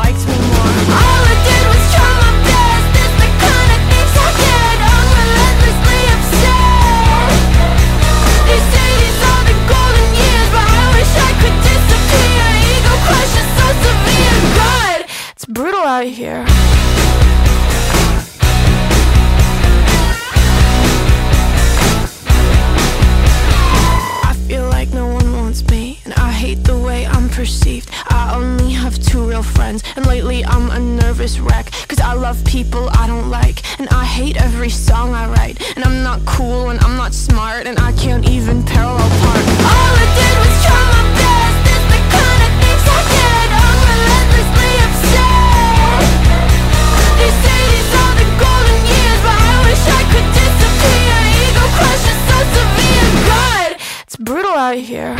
liked me more. All I did was try my best. The kind of things I. I'm relentlessly the golden years, but I wish I could disappear. Ego so severe. God, it's brutal out here. And lately I'm a nervous wreck. Cause I love people I don't like, and I hate every song I write. And I'm not cool, and I'm not smart, and I can't even parallel park. All I did was try my best. It's the kind of things I. I'm relentlessly. They say these are the golden years, but I wish I could disappear. Ego so severe. God, it's brutal out here.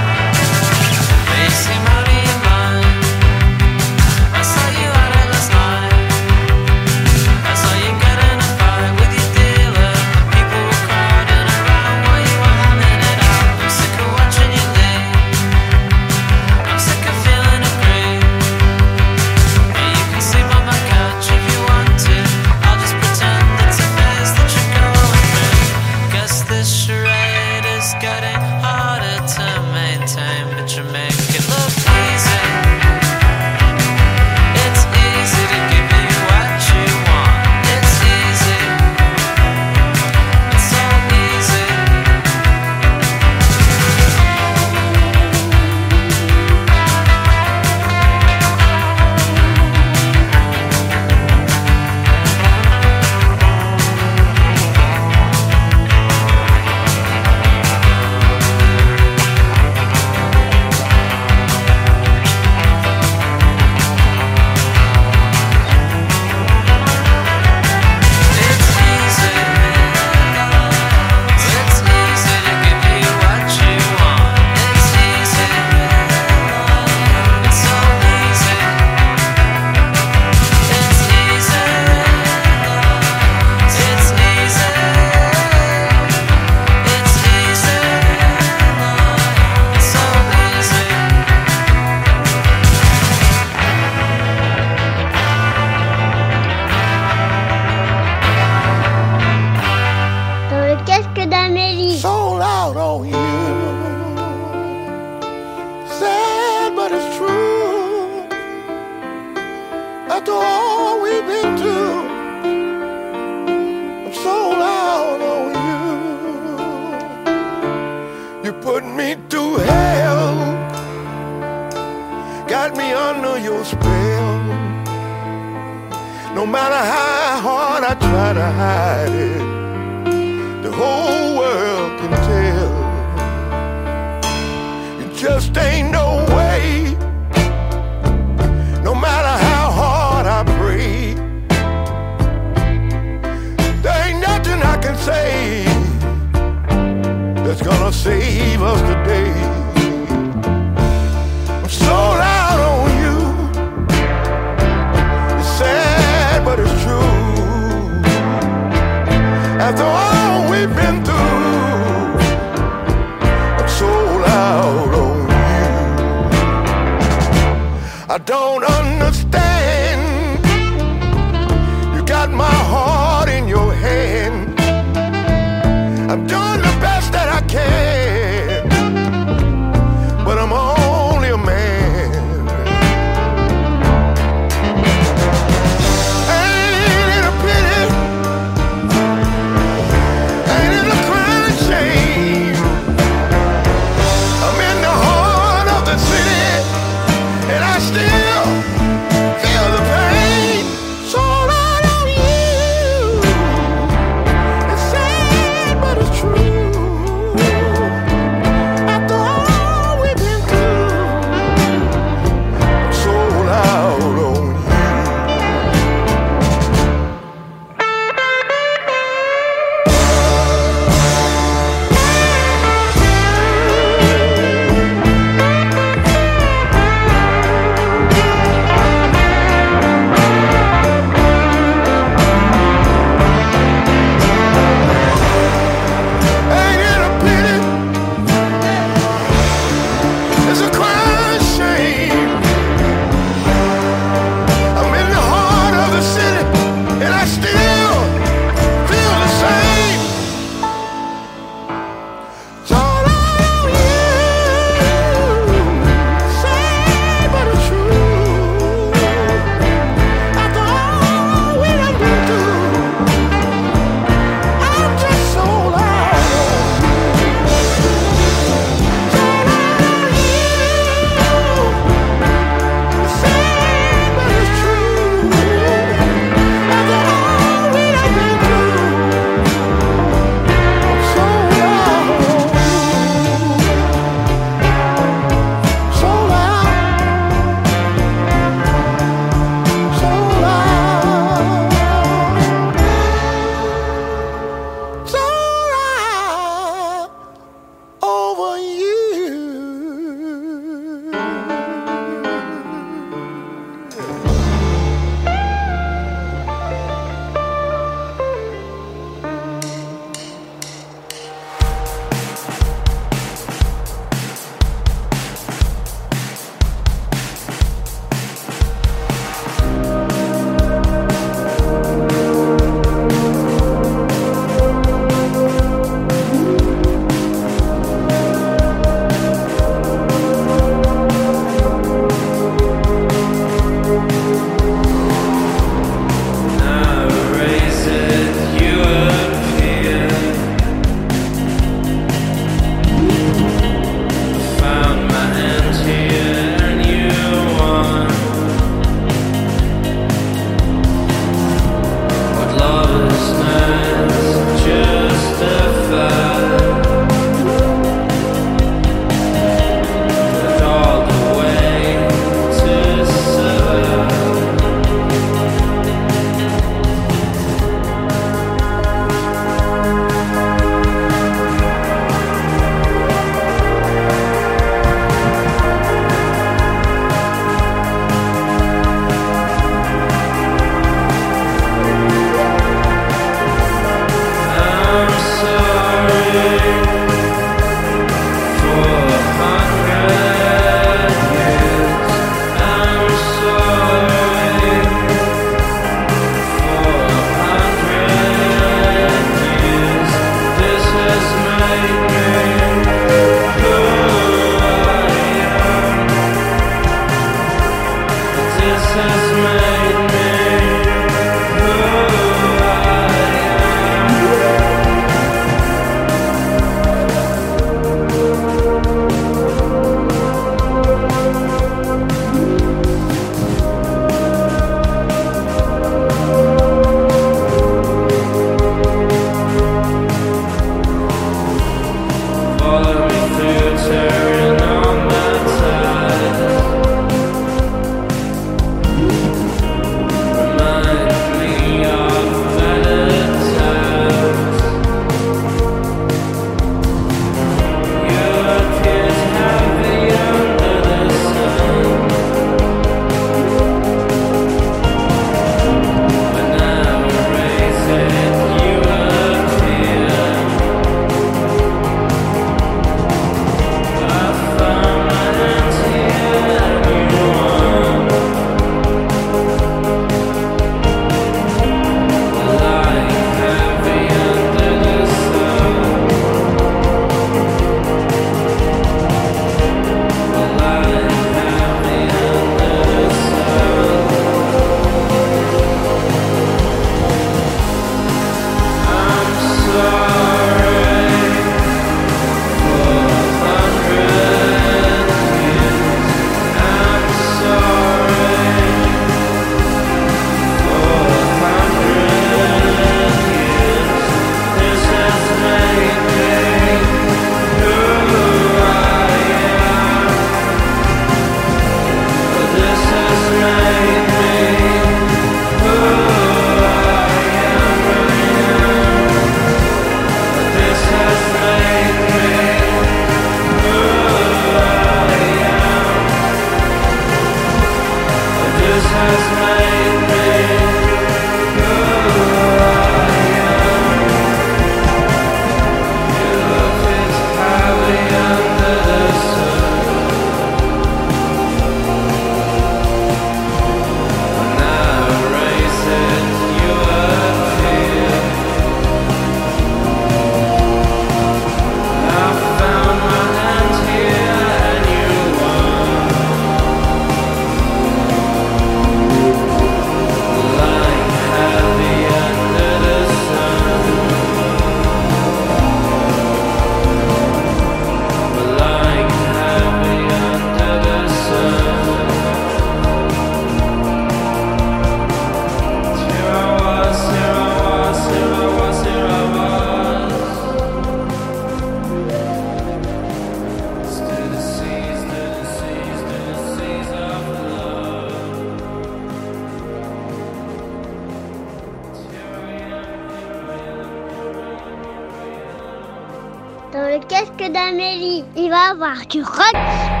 Va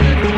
Thank you.